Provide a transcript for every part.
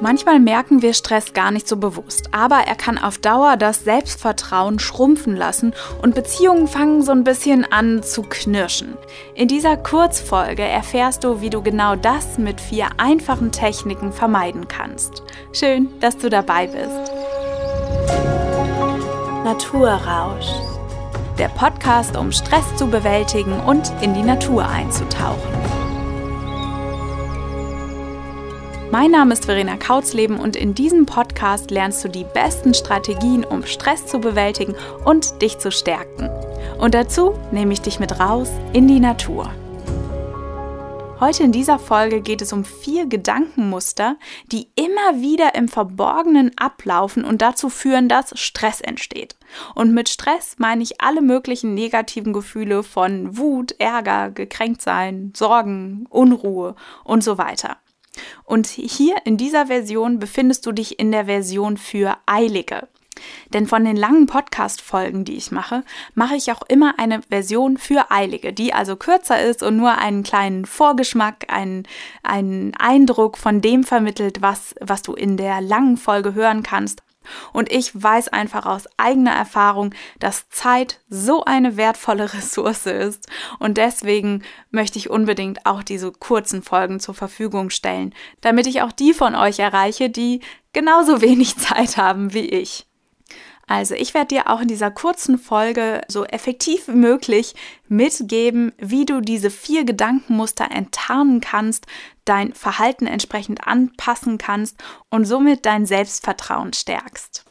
Manchmal merken wir Stress gar nicht so bewusst, aber er kann auf Dauer das Selbstvertrauen schrumpfen lassen und Beziehungen fangen so ein bisschen an zu knirschen. In dieser Kurzfolge erfährst du, wie du genau das mit vier einfachen Techniken vermeiden kannst. Schön, dass du dabei bist. Naturrausch. Der Podcast, um Stress zu bewältigen und in die Natur einzutauchen. Mein Name ist Verena Kautzleben und in diesem Podcast lernst du die besten Strategien, um Stress zu bewältigen und dich zu stärken. Und dazu nehme ich dich mit raus in die Natur. Heute in dieser Folge geht es um vier Gedankenmuster, die immer wieder im Verborgenen ablaufen und dazu führen, dass Stress entsteht. Und mit Stress meine ich alle möglichen negativen Gefühle von Wut, Ärger, Gekränktsein, Sorgen, Unruhe und so weiter. Und hier in dieser Version befindest du dich in der Version für Eilige. Denn von den langen Podcast-Folgen, die ich mache, mache ich auch immer eine Version für Eilige, die also kürzer ist und nur einen kleinen Vorgeschmack, einen, einen Eindruck von dem vermittelt, was, was du in der langen Folge hören kannst. Und ich weiß einfach aus eigener Erfahrung, dass Zeit so eine wertvolle Ressource ist. Und deswegen möchte ich unbedingt auch diese kurzen Folgen zur Verfügung stellen, damit ich auch die von euch erreiche, die genauso wenig Zeit haben wie ich. Also ich werde dir auch in dieser kurzen Folge so effektiv wie möglich mitgeben, wie du diese vier Gedankenmuster enttarnen kannst, dein Verhalten entsprechend anpassen kannst und somit dein Selbstvertrauen stärkst.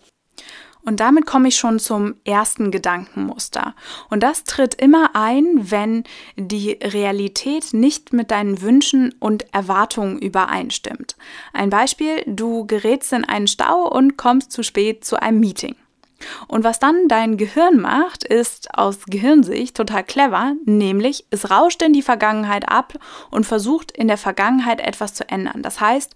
Und damit komme ich schon zum ersten Gedankenmuster. Und das tritt immer ein, wenn die Realität nicht mit deinen Wünschen und Erwartungen übereinstimmt. Ein Beispiel, du gerätst in einen Stau und kommst zu spät zu einem Meeting. Und was dann dein Gehirn macht, ist aus Gehirnsicht total clever, nämlich es rauscht in die Vergangenheit ab und versucht in der Vergangenheit etwas zu ändern. Das heißt,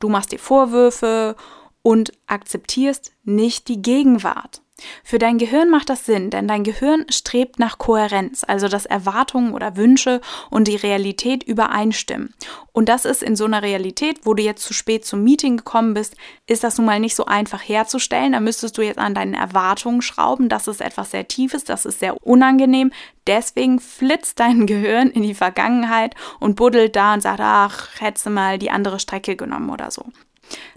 du machst dir Vorwürfe und akzeptierst nicht die Gegenwart. Für dein Gehirn macht das Sinn, denn dein Gehirn strebt nach Kohärenz, also dass Erwartungen oder Wünsche und die Realität übereinstimmen. Und das ist in so einer Realität, wo du jetzt zu spät zum Meeting gekommen bist, ist das nun mal nicht so einfach herzustellen. Da müsstest du jetzt an deinen Erwartungen schrauben. Das ist etwas sehr Tiefes, das ist sehr unangenehm. Deswegen flitzt dein Gehirn in die Vergangenheit und buddelt da und sagt, ach, hättest du mal die andere Strecke genommen oder so.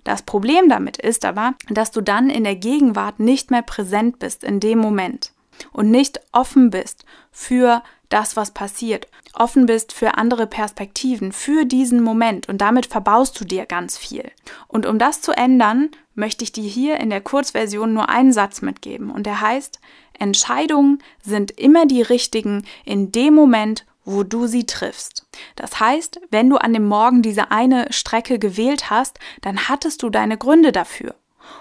Das Problem damit ist aber, dass du dann in der Gegenwart nicht mehr präsent bist in dem Moment und nicht offen bist für das, was passiert, offen bist für andere Perspektiven, für diesen Moment und damit verbaust du dir ganz viel. Und um das zu ändern, möchte ich dir hier in der Kurzversion nur einen Satz mitgeben und der heißt, Entscheidungen sind immer die richtigen in dem Moment, wo du sie triffst. Das heißt, wenn du an dem Morgen diese eine Strecke gewählt hast, dann hattest du deine Gründe dafür.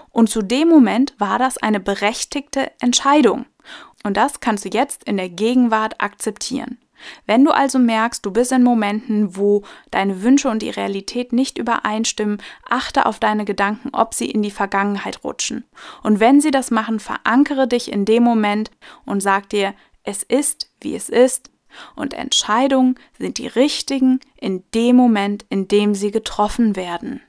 Und zu dem Moment war das eine berechtigte Entscheidung. Und das kannst du jetzt in der Gegenwart akzeptieren. Wenn du also merkst, du bist in Momenten, wo deine Wünsche und die Realität nicht übereinstimmen, achte auf deine Gedanken, ob sie in die Vergangenheit rutschen. Und wenn sie das machen, verankere dich in dem Moment und sag dir, es ist, wie es ist, und Entscheidungen sind die richtigen in dem Moment, in dem sie getroffen werden.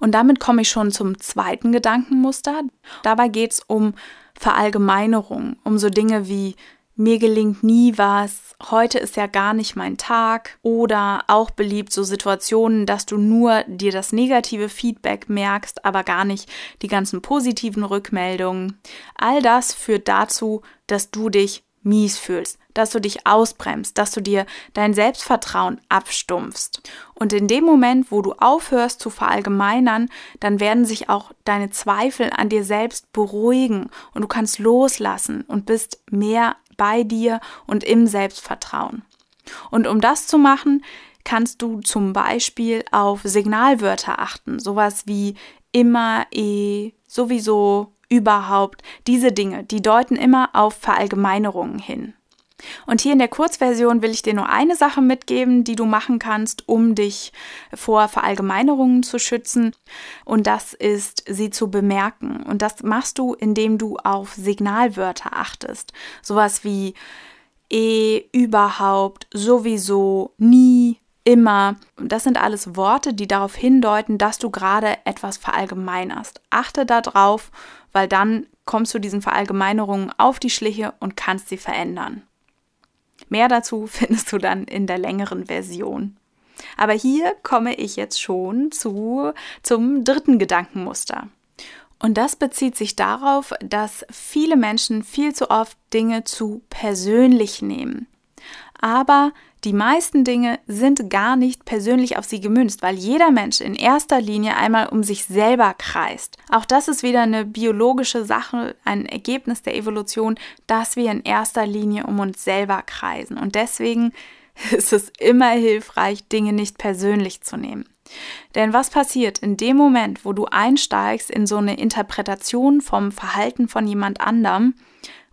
Und damit komme ich schon zum zweiten Gedankenmuster. Dabei geht es um Verallgemeinerung, um so Dinge wie mir gelingt nie was, heute ist ja gar nicht mein Tag oder auch beliebt so Situationen, dass du nur dir das negative Feedback merkst, aber gar nicht die ganzen positiven Rückmeldungen. All das führt dazu, dass du dich mies fühlst, dass du dich ausbremst, dass du dir dein Selbstvertrauen abstumpfst. Und in dem Moment, wo du aufhörst zu verallgemeinern, dann werden sich auch deine Zweifel an dir selbst beruhigen und du kannst loslassen und bist mehr bei dir und im Selbstvertrauen. Und um das zu machen, kannst du zum Beispiel auf Signalwörter achten, sowas wie immer, eh, sowieso, überhaupt, diese Dinge, die deuten immer auf Verallgemeinerungen hin. Und hier in der Kurzversion will ich dir nur eine Sache mitgeben, die du machen kannst, um dich vor Verallgemeinerungen zu schützen. Und das ist, sie zu bemerken. Und das machst du, indem du auf Signalwörter achtest. Sowas wie eh, überhaupt, sowieso, nie, immer. Das sind alles Worte, die darauf hindeuten, dass du gerade etwas verallgemeinerst. Achte darauf, weil dann kommst du diesen Verallgemeinerungen auf die Schliche und kannst sie verändern. Mehr dazu findest du dann in der längeren Version. Aber hier komme ich jetzt schon zu, zum dritten Gedankenmuster. Und das bezieht sich darauf, dass viele Menschen viel zu oft Dinge zu persönlich nehmen. Aber die meisten Dinge sind gar nicht persönlich auf sie gemünzt, weil jeder Mensch in erster Linie einmal um sich selber kreist. Auch das ist wieder eine biologische Sache, ein Ergebnis der Evolution, dass wir in erster Linie um uns selber kreisen. Und deswegen ist es immer hilfreich, Dinge nicht persönlich zu nehmen. Denn was passiert in dem Moment, wo du einsteigst in so eine Interpretation vom Verhalten von jemand anderem,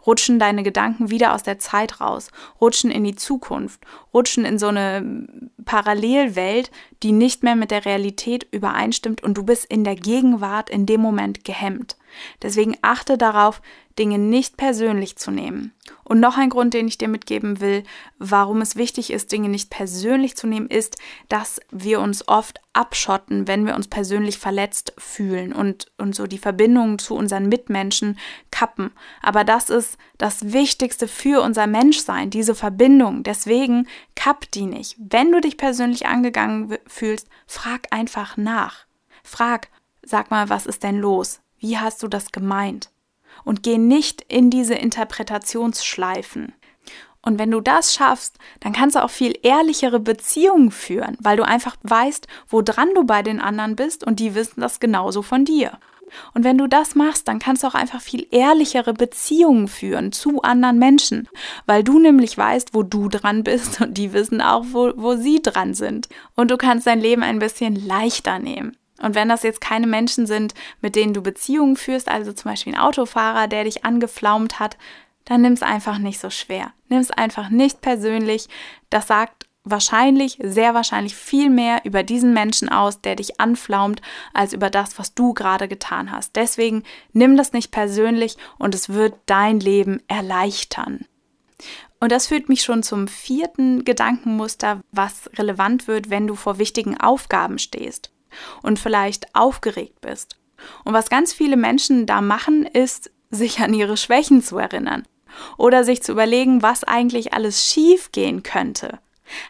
rutschen deine Gedanken wieder aus der Zeit raus, rutschen in die Zukunft, rutschen in so eine Parallelwelt, die nicht mehr mit der Realität übereinstimmt und du bist in der Gegenwart in dem Moment gehemmt. Deswegen achte darauf, Dinge nicht persönlich zu nehmen. Und noch ein Grund, den ich dir mitgeben will, warum es wichtig ist, Dinge nicht persönlich zu nehmen, ist, dass wir uns oft abschotten, wenn wir uns persönlich verletzt fühlen und, und so die Verbindung zu unseren Mitmenschen kappen. Aber das ist das Wichtigste für unser Menschsein, diese Verbindung. Deswegen kapp die nicht. Wenn du dich persönlich angegangen fühlst, frag einfach nach. Frag, sag mal, was ist denn los? Wie hast du das gemeint? Und geh nicht in diese Interpretationsschleifen. Und wenn du das schaffst, dann kannst du auch viel ehrlichere Beziehungen führen, weil du einfach weißt, woran du bei den anderen bist und die wissen das genauso von dir. Und wenn du das machst, dann kannst du auch einfach viel ehrlichere Beziehungen führen zu anderen Menschen, weil du nämlich weißt, wo du dran bist und die wissen auch, wo, wo sie dran sind. Und du kannst dein Leben ein bisschen leichter nehmen. Und wenn das jetzt keine Menschen sind, mit denen du Beziehungen führst, also zum Beispiel ein Autofahrer, der dich angeflaumt hat, dann nimm es einfach nicht so schwer. Nimm es einfach nicht persönlich. Das sagt wahrscheinlich, sehr wahrscheinlich viel mehr über diesen Menschen aus, der dich anflaumt, als über das, was du gerade getan hast. Deswegen nimm das nicht persönlich und es wird dein Leben erleichtern. Und das führt mich schon zum vierten Gedankenmuster, was relevant wird, wenn du vor wichtigen Aufgaben stehst und vielleicht aufgeregt bist. Und was ganz viele Menschen da machen, ist, sich an ihre Schwächen zu erinnern oder sich zu überlegen, was eigentlich alles schief gehen könnte.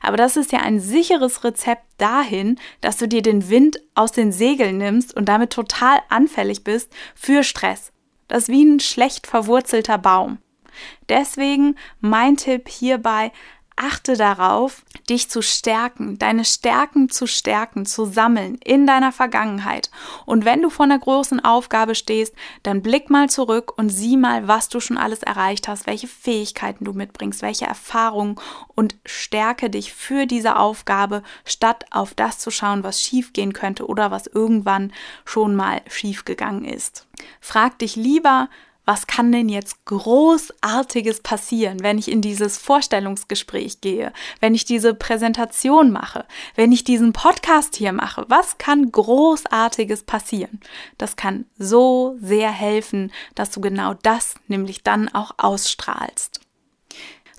Aber das ist ja ein sicheres Rezept dahin, dass du dir den Wind aus den Segeln nimmst und damit total anfällig bist für Stress. Das ist wie ein schlecht verwurzelter Baum. Deswegen mein Tipp hierbei, achte darauf, dich zu stärken, deine Stärken zu stärken, zu sammeln in deiner Vergangenheit. Und wenn du vor einer großen Aufgabe stehst, dann blick mal zurück und sieh mal, was du schon alles erreicht hast, welche Fähigkeiten du mitbringst, welche Erfahrungen und stärke dich für diese Aufgabe, statt auf das zu schauen, was schiefgehen könnte oder was irgendwann schon mal schiefgegangen ist. Frag dich lieber, was kann denn jetzt großartiges passieren, wenn ich in dieses Vorstellungsgespräch gehe, wenn ich diese Präsentation mache, wenn ich diesen Podcast hier mache? Was kann großartiges passieren? Das kann so sehr helfen, dass du genau das nämlich dann auch ausstrahlst.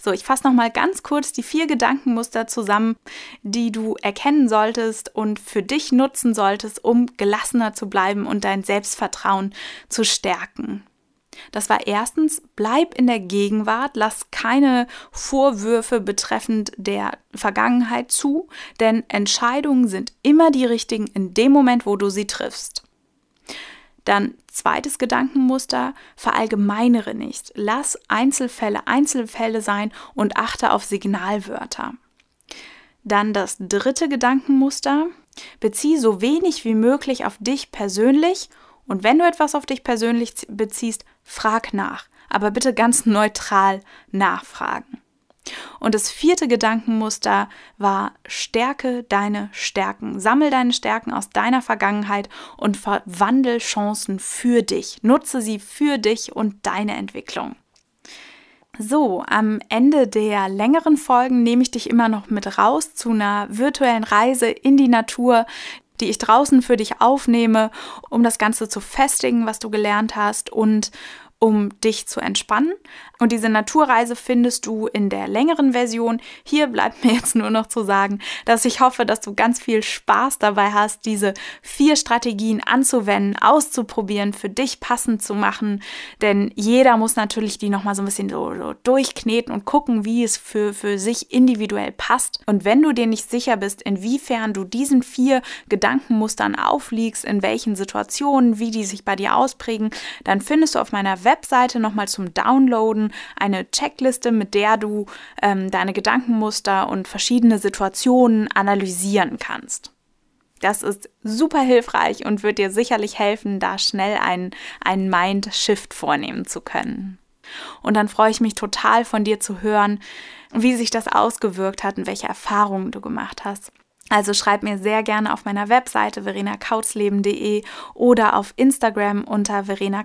So, ich fasse noch mal ganz kurz die vier Gedankenmuster zusammen, die du erkennen solltest und für dich nutzen solltest, um gelassener zu bleiben und dein Selbstvertrauen zu stärken. Das war erstens, bleib in der Gegenwart, lass keine Vorwürfe betreffend der Vergangenheit zu, denn Entscheidungen sind immer die richtigen in dem Moment, wo du sie triffst. Dann zweites Gedankenmuster, verallgemeinere nicht. Lass Einzelfälle Einzelfälle sein und achte auf Signalwörter. Dann das dritte Gedankenmuster, bezieh so wenig wie möglich auf dich persönlich und wenn du etwas auf dich persönlich beziehst, frag nach, aber bitte ganz neutral nachfragen. Und das vierte Gedankenmuster war, stärke deine Stärken. Sammel deine Stärken aus deiner Vergangenheit und verwandel Chancen für dich. Nutze sie für dich und deine Entwicklung. So, am Ende der längeren Folgen nehme ich dich immer noch mit raus zu einer virtuellen Reise in die Natur, die ich draußen für dich aufnehme, um das Ganze zu festigen, was du gelernt hast und um dich zu entspannen. Und diese Naturreise findest du in der längeren Version. Hier bleibt mir jetzt nur noch zu sagen, dass ich hoffe, dass du ganz viel Spaß dabei hast, diese vier Strategien anzuwenden, auszuprobieren, für dich passend zu machen. Denn jeder muss natürlich die nochmal so ein bisschen so, so durchkneten und gucken, wie es für, für sich individuell passt. Und wenn du dir nicht sicher bist, inwiefern du diesen vier Gedankenmustern aufliegst, in welchen Situationen, wie die sich bei dir ausprägen, dann findest du auf meiner Website Webseite nochmal zum Downloaden eine Checkliste, mit der du ähm, deine Gedankenmuster und verschiedene Situationen analysieren kannst. Das ist super hilfreich und wird dir sicherlich helfen, da schnell einen, einen Mind-Shift vornehmen zu können. Und dann freue ich mich total von dir zu hören, wie sich das ausgewirkt hat und welche Erfahrungen du gemacht hast. Also schreib mir sehr gerne auf meiner Webseite verenakautzleben.de oder auf Instagram unter Verena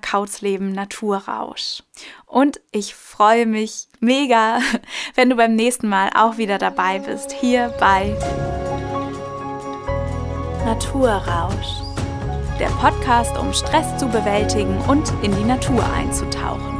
Naturrausch. Und ich freue mich mega, wenn du beim nächsten Mal auch wieder dabei bist, hier bei Naturrausch. Der Podcast, um Stress zu bewältigen und in die Natur einzutauchen.